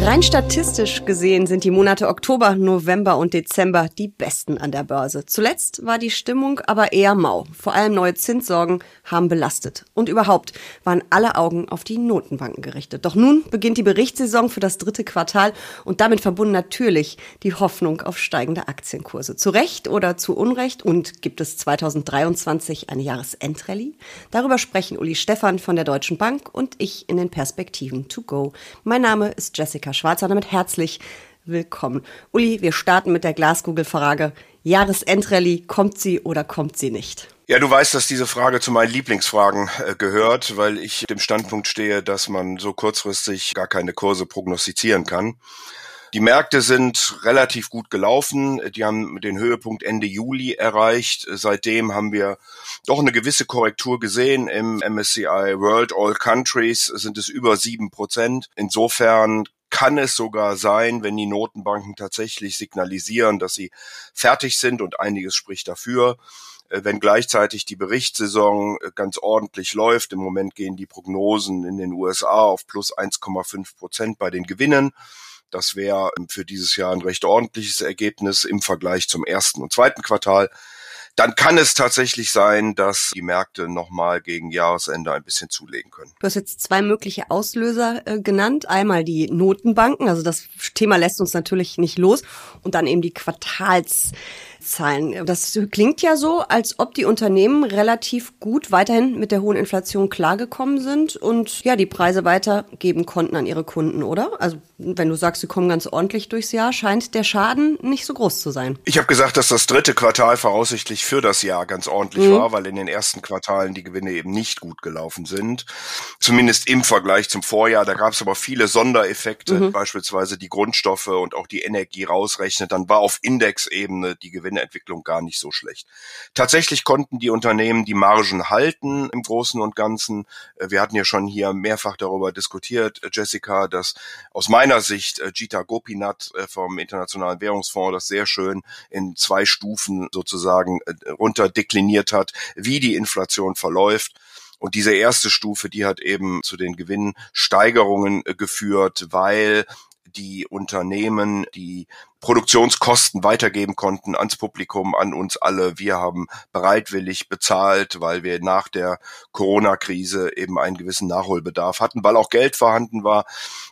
Rein statistisch gesehen sind die Monate Oktober, November und Dezember die besten an der Börse. Zuletzt war die Stimmung aber eher mau. Vor allem neue Zinssorgen haben belastet. Und überhaupt waren alle Augen auf die Notenbanken gerichtet. Doch nun beginnt die Berichtssaison für das dritte Quartal und damit verbunden natürlich die Hoffnung auf steigende Aktienkurse. Zu Recht oder zu Unrecht? Und gibt es 2023 eine Jahresendrallye? Darüber sprechen Uli Stephan von der Deutschen Bank und ich in den Perspektiven to go. Mein Name ist Jessica Schwarzer. Damit herzlich willkommen. Uli, wir starten mit der Glaskugel-Frage. Jahresendrallye, kommt sie oder kommt sie nicht? Ja, du weißt, dass diese Frage zu meinen Lieblingsfragen äh, gehört, weil ich dem Standpunkt stehe, dass man so kurzfristig gar keine Kurse prognostizieren kann. Die Märkte sind relativ gut gelaufen. Die haben den Höhepunkt Ende Juli erreicht. Seitdem haben wir doch eine gewisse Korrektur gesehen. Im MSCI World All Countries sind es über sieben Prozent. Insofern kann es sogar sein, wenn die Notenbanken tatsächlich signalisieren, dass sie fertig sind und einiges spricht dafür, äh, wenn gleichzeitig die Berichtssaison äh, ganz ordentlich läuft. Im Moment gehen die Prognosen in den USA auf plus 1,5 Prozent bei den Gewinnen. Das wäre ähm, für dieses Jahr ein recht ordentliches Ergebnis im Vergleich zum ersten und zweiten Quartal dann kann es tatsächlich sein, dass die Märkte nochmal gegen Jahresende ein bisschen zulegen können. Du hast jetzt zwei mögliche Auslöser äh, genannt. Einmal die Notenbanken, also das Thema lässt uns natürlich nicht los. Und dann eben die Quartals Zahlen. Das klingt ja so, als ob die Unternehmen relativ gut weiterhin mit der hohen Inflation klargekommen sind und ja, die Preise weitergeben konnten an ihre Kunden, oder? Also wenn du sagst, sie kommen ganz ordentlich durchs Jahr, scheint der Schaden nicht so groß zu sein. Ich habe gesagt, dass das dritte Quartal voraussichtlich für das Jahr ganz ordentlich mhm. war, weil in den ersten Quartalen die Gewinne eben nicht gut gelaufen sind. Zumindest im Vergleich zum Vorjahr. Da gab es aber viele Sondereffekte, mhm. beispielsweise die Grundstoffe und auch die Energie rausrechnet. Dann war auf Indexebene die Gewinne Entwicklung gar nicht so schlecht. Tatsächlich konnten die Unternehmen die Margen halten im Großen und Ganzen. Äh, wir hatten ja schon hier mehrfach darüber diskutiert, äh, Jessica, dass aus meiner Sicht äh, Gita Gopinath vom Internationalen Währungsfonds das sehr schön in zwei Stufen sozusagen runterdekliniert hat, wie die Inflation verläuft. Und diese erste Stufe, die hat eben zu den Gewinnsteigerungen geführt, weil die Unternehmen die Produktionskosten weitergeben konnten ans Publikum, an uns alle. Wir haben bereitwillig bezahlt, weil wir nach der Corona-Krise eben einen gewissen Nachholbedarf hatten, weil auch Geld vorhanden war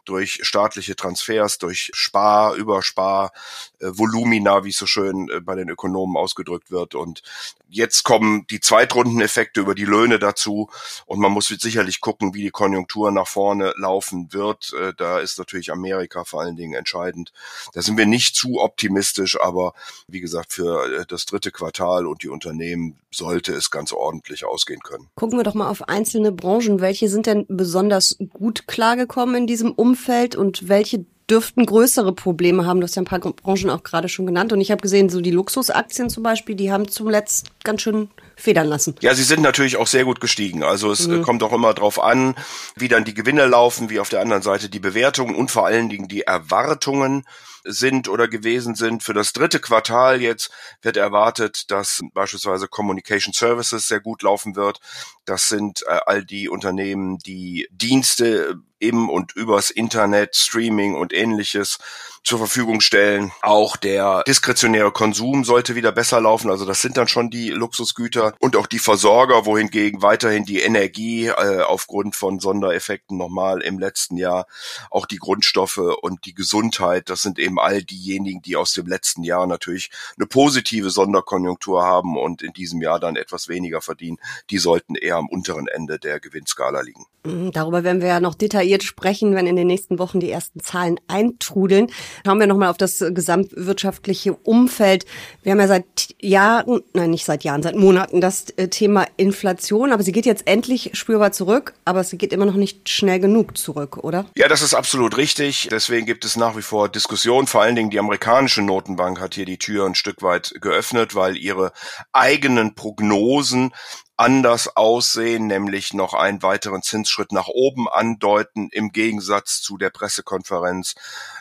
durch staatliche Transfers, durch Spar, Überspar, äh, Volumina, wie es so schön äh, bei den Ökonomen ausgedrückt wird. Und jetzt kommen die Zweitrundeneffekte über die Löhne dazu und man muss sicherlich gucken, wie die Konjunktur nach vorne laufen wird. Äh, da ist natürlich Amerika vor allen Dingen entscheidend. Da sind wir nicht zu optimistisch, aber wie gesagt, für äh, das dritte Quartal und die Unternehmen sollte es ganz ordentlich ausgehen können. Gucken wir doch mal auf einzelne Branchen. Welche sind denn besonders gut klargekommen in diesem Umfeld und welche dürften größere Probleme haben. Du hast ja ein paar Branchen auch gerade schon genannt. Und ich habe gesehen, so die Luxusaktien zum Beispiel, die haben zuletzt ganz schön federn lassen. Ja, sie sind natürlich auch sehr gut gestiegen. Also es mhm. kommt auch immer drauf an, wie dann die Gewinne laufen, wie auf der anderen Seite die Bewertungen und vor allen Dingen die Erwartungen sind oder gewesen sind. Für das dritte Quartal jetzt wird erwartet, dass beispielsweise Communication Services sehr gut laufen wird. Das sind äh, all die Unternehmen, die Dienste im und übers Internet, Streaming und ähnliches zur Verfügung stellen. Auch der diskretionäre Konsum sollte wieder besser laufen. Also das sind dann schon die Luxusgüter und auch die Versorger, wohingegen weiterhin die Energie äh, aufgrund von Sondereffekten nochmal im letzten Jahr, auch die Grundstoffe und die Gesundheit, das sind eben all diejenigen, die aus dem letzten Jahr natürlich eine positive Sonderkonjunktur haben und in diesem Jahr dann etwas weniger verdienen. Die sollten eher am unteren Ende der Gewinnskala liegen. Mhm, darüber werden wir ja noch detailliert sprechen, wenn in den nächsten Wochen die ersten Zahlen eintrudeln. Schauen wir nochmal auf das gesamtwirtschaftliche Umfeld. Wir haben ja seit Jahren, nein, nicht seit Jahren, seit Monaten das äh, Thema Inflation, aber sie geht jetzt endlich spürbar zurück, aber sie geht immer noch nicht schnell genug zurück, oder? Ja, das ist absolut richtig. Deswegen gibt es nach wie vor Diskussionen. Vor allen Dingen die amerikanische Notenbank hat hier die Tür ein Stück weit geöffnet, weil ihre eigenen Prognosen anders aussehen, nämlich noch einen weiteren Zinsschritt nach oben andeuten, im Gegensatz zu der Pressekonferenz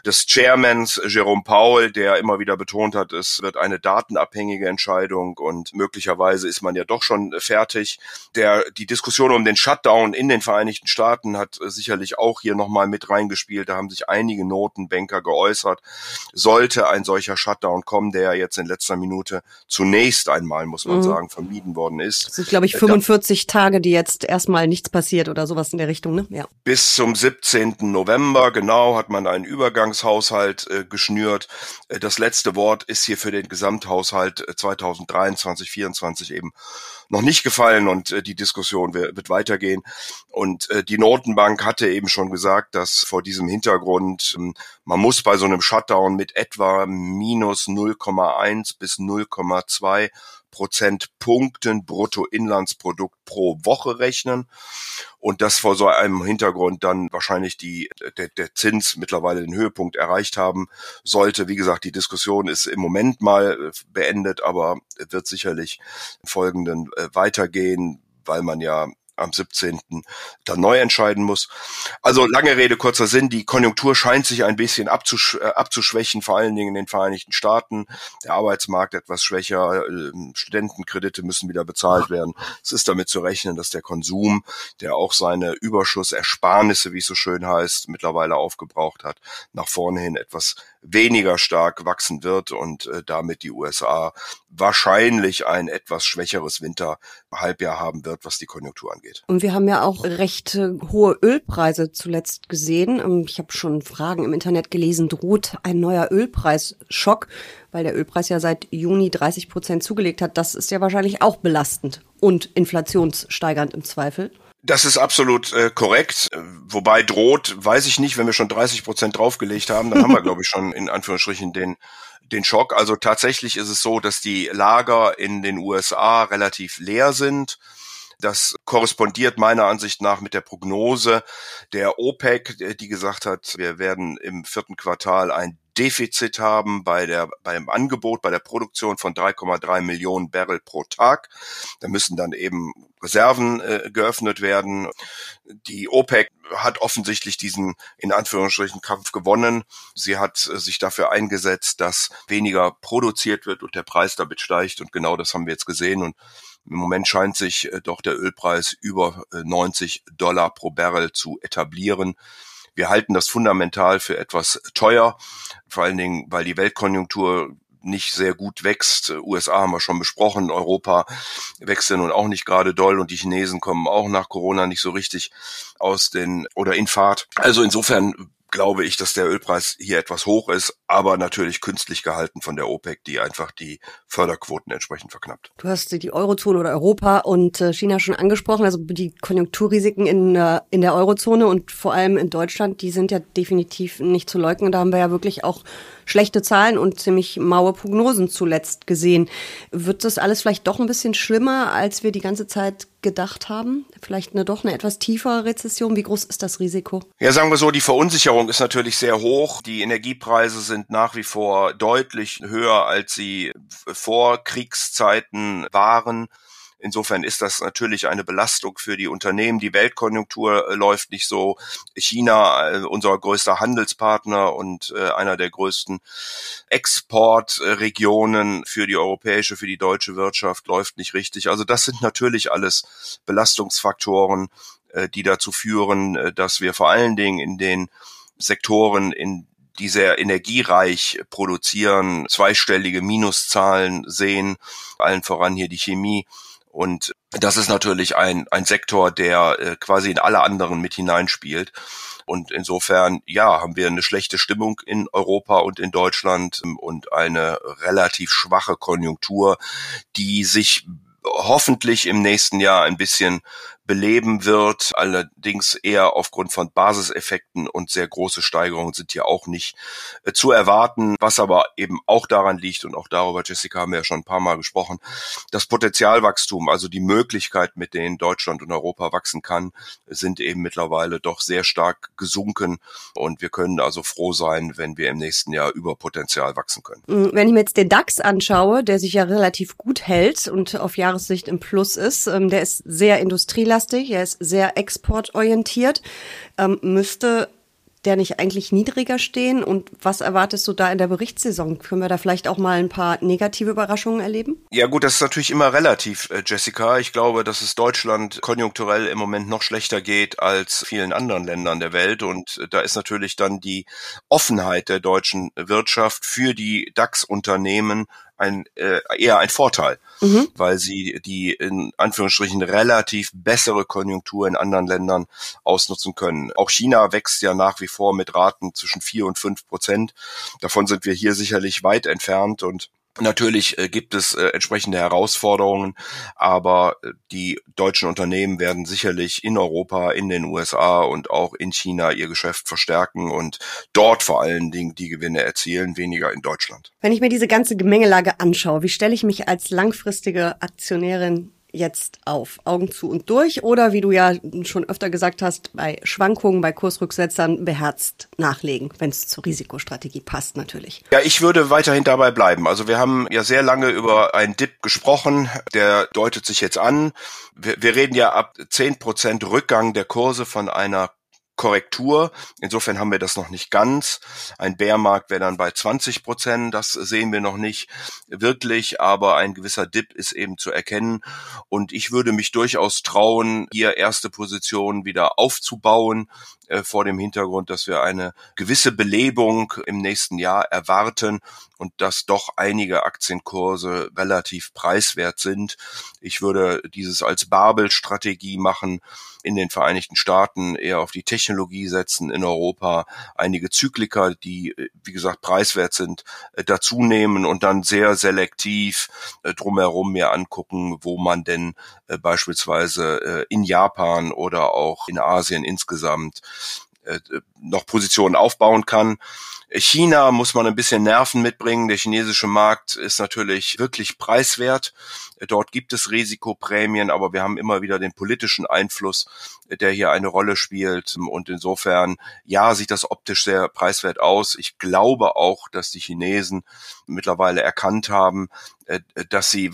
des Chairmans Jerome Powell, der immer wieder betont hat, es wird eine datenabhängige Entscheidung und möglicherweise ist man ja doch schon fertig. Der, die Diskussion um den Shutdown in den Vereinigten Staaten hat sicherlich auch hier nochmal mit reingespielt. Da haben sich einige Notenbanker geäußert. Sollte ein solcher Shutdown kommen, der jetzt in letzter Minute zunächst einmal, muss man mhm. sagen, vermieden worden ist. Glaube ich, 45 da, Tage, die jetzt erstmal nichts passiert oder sowas in der Richtung, ne? Ja. Bis zum 17. November, genau, hat man einen Übergangshaushalt äh, geschnürt. Äh, das letzte Wort ist hier für den Gesamthaushalt 2023, äh, 2024 eben noch nicht gefallen und äh, die Diskussion wird weitergehen. Und äh, die Notenbank hatte eben schon gesagt, dass vor diesem Hintergrund ähm, man muss bei so einem Shutdown mit etwa minus 0,1 bis 0,2 Prozentpunkten Bruttoinlandsprodukt pro Woche rechnen und das vor so einem Hintergrund dann wahrscheinlich die, der, der Zins mittlerweile den Höhepunkt erreicht haben sollte. Wie gesagt, die Diskussion ist im Moment mal äh, beendet, aber wird sicherlich im Folgenden äh, weitergehen, weil man ja am 17. dann neu entscheiden muss. Also lange Rede, kurzer Sinn, die Konjunktur scheint sich ein bisschen abzusch äh, abzuschwächen, vor allen Dingen in den Vereinigten Staaten. Der Arbeitsmarkt etwas schwächer, äh, Studentenkredite müssen wieder bezahlt werden. Es ist damit zu rechnen, dass der Konsum, der auch seine Überschussersparnisse, wie es so schön heißt, mittlerweile aufgebraucht hat, nach vorne hin etwas weniger stark wachsen wird und äh, damit die USA wahrscheinlich ein etwas schwächeres Winterhalbjahr haben wird, was die Konjunktur angeht. Und wir haben ja auch recht äh, hohe Ölpreise zuletzt gesehen. Ähm, ich habe schon Fragen im Internet gelesen, droht ein neuer Ölpreisschock, weil der Ölpreis ja seit Juni 30 Prozent zugelegt hat. Das ist ja wahrscheinlich auch belastend und inflationssteigernd im Zweifel. Das ist absolut äh, korrekt. Wobei droht, weiß ich nicht, wenn wir schon 30 Prozent draufgelegt haben, dann haben wir, glaube ich, schon in Anführungsstrichen den, den Schock. Also tatsächlich ist es so, dass die Lager in den USA relativ leer sind. Das korrespondiert meiner Ansicht nach mit der Prognose der OPEC, die gesagt hat, wir werden im vierten Quartal ein Defizit haben bei der, beim Angebot, bei der Produktion von 3,3 Millionen Barrel pro Tag. Da müssen dann eben Reserven äh, geöffnet werden. Die OPEC hat offensichtlich diesen in Anführungsstrichen Kampf gewonnen. Sie hat äh, sich dafür eingesetzt, dass weniger produziert wird und der Preis damit steigt. Und genau das haben wir jetzt gesehen. Und im Moment scheint sich äh, doch der Ölpreis über 90 äh, Dollar pro Barrel zu etablieren. Wir halten das fundamental für etwas teuer, vor allen Dingen, weil die Weltkonjunktur nicht sehr gut wächst. USA haben wir schon besprochen, Europa wächst ja nun auch nicht gerade doll und die Chinesen kommen auch nach Corona nicht so richtig aus den oder in Fahrt. Also insofern glaube ich, dass der Ölpreis hier etwas hoch ist, aber natürlich künstlich gehalten von der OPEC, die einfach die Förderquoten entsprechend verknappt. Du hast die Eurozone oder Europa und äh, China schon angesprochen, also die Konjunkturrisiken in, äh, in der Eurozone und vor allem in Deutschland, die sind ja definitiv nicht zu leugnen. Da haben wir ja wirklich auch schlechte Zahlen und ziemlich maue Prognosen zuletzt gesehen. Wird das alles vielleicht doch ein bisschen schlimmer, als wir die ganze Zeit gedacht haben? Vielleicht eine doch eine etwas tiefere Rezession? Wie groß ist das Risiko? Ja, sagen wir so, die Verunsicherung ist natürlich sehr hoch. Die Energiepreise sind nach wie vor deutlich höher, als sie vor Kriegszeiten waren. Insofern ist das natürlich eine Belastung für die Unternehmen. Die Weltkonjunktur äh, läuft nicht so. China, äh, unser größter Handelspartner und äh, einer der größten Exportregionen für die europäische, für die deutsche Wirtschaft, läuft nicht richtig. Also das sind natürlich alles Belastungsfaktoren, die dazu führen, dass wir vor allen Dingen in den Sektoren, in die sehr energiereich produzieren, zweistellige Minuszahlen sehen, allen voran hier die Chemie und das ist natürlich ein, ein Sektor, der äh, quasi in alle anderen mit hineinspielt. Und insofern, ja, haben wir eine schlechte Stimmung in Europa und in Deutschland ähm, und eine relativ schwache Konjunktur, die sich hoffentlich im nächsten Jahr ein bisschen beleben wird, allerdings eher aufgrund von Basiseffekten und sehr große Steigerungen sind hier auch nicht äh, zu erwarten, was aber eben auch daran liegt und auch darüber, Jessica, haben wir ja schon ein paar Mal gesprochen, das Potenzialwachstum, also die Möglichkeit, mit denen Deutschland und Europa wachsen kann, sind eben mittlerweile doch sehr stark gesunken. Und wir können also froh sein, wenn wir im nächsten Jahr über Potenzial wachsen können. Mm, wenn ich mir jetzt den DAX anschaue, der sich ja relativ gut hält und auf Jahressicht im Plus ist, ähm, der ist sehr industrielastig, er ist sehr exportorientiert, ähm, müsste der nicht eigentlich niedriger stehen? Und was erwartest du da in der Berichtssaison? Können wir da vielleicht auch mal ein paar negative Überraschungen erleben? Ja gut, das ist natürlich immer relativ, äh, Jessica. Ich glaube, dass es Deutschland konjunkturell im Moment noch schlechter geht als vielen anderen Ländern der Welt. Und äh, da ist natürlich dann die Offenheit der deutschen Wirtschaft für die DAX-Unternehmen ein äh, eher ein Vorteil, mhm. weil sie die in Anführungsstrichen relativ bessere Konjunktur in anderen Ländern ausnutzen können. Auch China wächst ja nach wie vor mit Raten zwischen vier und fünf Prozent. Davon sind wir hier sicherlich weit entfernt und Natürlich äh, gibt es äh, entsprechende Herausforderungen, aber äh, die deutschen Unternehmen werden sicherlich in Europa, in den USA und auch in China ihr Geschäft verstärken und dort vor allen Dingen die Gewinne erzielen, weniger in Deutschland. Wenn ich mir diese ganze Gemengelage anschaue, wie stelle ich mich als langfristige Aktionärin jetzt auf? Augen zu und durch oder wie du ja schon öfter gesagt hast, bei Schwankungen, bei Kursrücksetzern beherzt nachlegen, wenn es zur Risikostrategie passt natürlich. Ja, ich würde weiterhin dabei bleiben. Also wir haben ja sehr lange über einen Dip gesprochen, der deutet sich jetzt an. Wir, wir reden ja ab zehn Prozent Rückgang der Kurse von einer Korrektur. Insofern haben wir das noch nicht ganz. Ein Bärmarkt wäre dann bei 20 Prozent. Das sehen wir noch nicht wirklich, aber ein gewisser Dip ist eben zu erkennen. Und ich würde mich durchaus trauen, hier erste Positionen wieder aufzubauen äh, vor dem Hintergrund, dass wir eine gewisse Belebung im nächsten Jahr erwarten und dass doch einige Aktienkurse relativ preiswert sind. Ich würde dieses als Babel-Strategie machen, in den Vereinigten Staaten eher auf die Technologie setzen, in Europa einige Zyklika, die, wie gesagt, preiswert sind, äh, dazu nehmen und dann sehr selektiv äh, drumherum mir angucken, wo man denn beispielsweise in Japan oder auch in Asien insgesamt äh, noch Positionen aufbauen kann. China muss man ein bisschen Nerven mitbringen. Der chinesische Markt ist natürlich wirklich preiswert. Dort gibt es Risikoprämien, aber wir haben immer wieder den politischen Einfluss, der hier eine Rolle spielt. Und insofern, ja, sieht das optisch sehr preiswert aus. Ich glaube auch, dass die Chinesen mittlerweile erkannt haben, äh, dass sie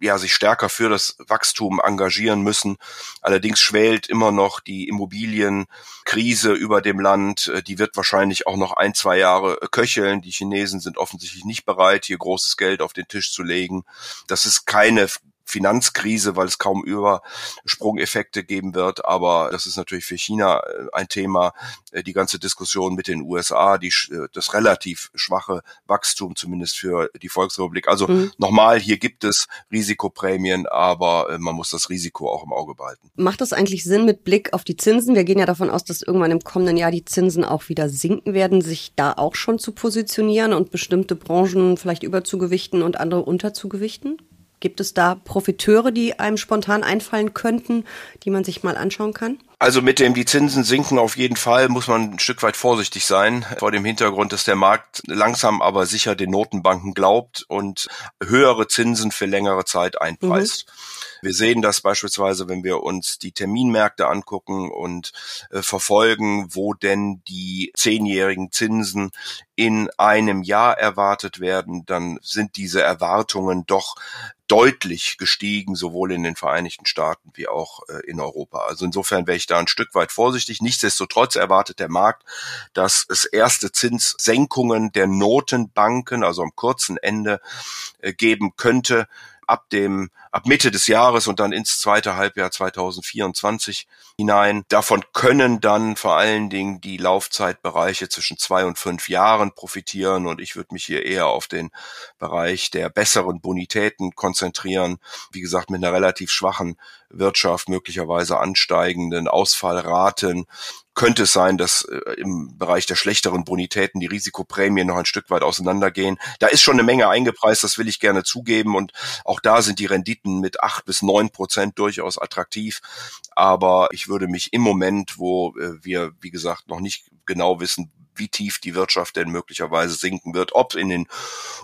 ja, sich stärker für das Wachstum engagieren müssen. Allerdings schwelt immer noch die Immobilienkrise über dem Land. Äh, die wird wahrscheinlich auch noch ein, zwei Jahre äh, köcheln. Die Chinesen sind offensichtlich nicht bereit, hier großes Geld auf den Tisch zu legen. Das ist keine Finanzkrise, weil es kaum Übersprungeffekte geben wird. Aber das ist natürlich für China äh, ein Thema. Äh, die ganze Diskussion mit den USA, die, äh, das relativ schwache Wachstum zumindest für die Volksrepublik. Also mhm. nochmal, hier gibt es Risikoprämien, aber man muss das Risiko auch im Auge behalten. Macht das eigentlich Sinn mit Blick auf die Zinsen? Wir gehen ja davon aus, dass irgendwann im kommenden Jahr die Zinsen auch wieder sinken werden, sich da auch schon zu positionieren und bestimmte Branchen vielleicht überzugewichten und andere unterzugewichten? Gibt es da Profiteure, die einem spontan einfallen könnten, die man sich mal anschauen kann? Also mit dem die Zinsen sinken auf jeden Fall muss man ein Stück weit vorsichtig sein, vor dem Hintergrund, dass der Markt langsam aber sicher den Notenbanken glaubt und höhere Zinsen für längere Zeit einpreist. Mhm. Wir sehen das beispielsweise, wenn wir uns die Terminmärkte angucken und äh, verfolgen, wo denn die zehnjährigen Zinsen in einem Jahr erwartet werden, dann sind diese Erwartungen doch deutlich gestiegen, sowohl in den Vereinigten Staaten wie auch äh, in Europa. Also insofern wäre ich da ein Stück weit vorsichtig. Nichtsdestotrotz erwartet der Markt, dass es erste Zinssenkungen der Notenbanken, also am kurzen Ende, äh, geben könnte ab dem, ab Mitte des Jahres und dann ins zweite Halbjahr 2024 hinein. Davon können dann vor allen Dingen die Laufzeitbereiche zwischen zwei und fünf Jahren profitieren und ich würde mich hier eher auf den Bereich der besseren Bonitäten konzentrieren. Wie gesagt, mit einer relativ schwachen Wirtschaft, möglicherweise ansteigenden Ausfallraten könnte es sein, dass äh, im Bereich der schlechteren Bonitäten die Risikoprämien noch ein Stück weit auseinandergehen. Da ist schon eine Menge eingepreist, das will ich gerne zugeben. Und auch da sind die Renditen mit acht bis neun Prozent durchaus attraktiv. Aber ich würde mich im Moment, wo äh, wir, wie gesagt, noch nicht genau wissen, wie tief die Wirtschaft denn möglicherweise sinken wird, ob in den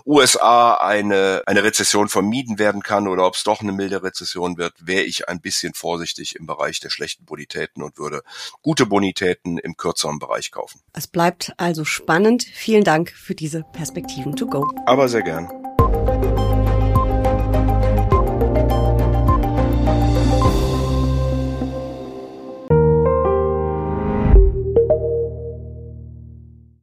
USA eine, eine Rezession vermieden werden kann oder ob es doch eine milde Rezession wird, wäre ich ein bisschen vorsichtig im Bereich der schlechten Bonitäten und würde gute Bonitäten im kürzeren Bereich kaufen. Es bleibt also spannend. Vielen Dank für diese Perspektiven to go. Aber sehr gern.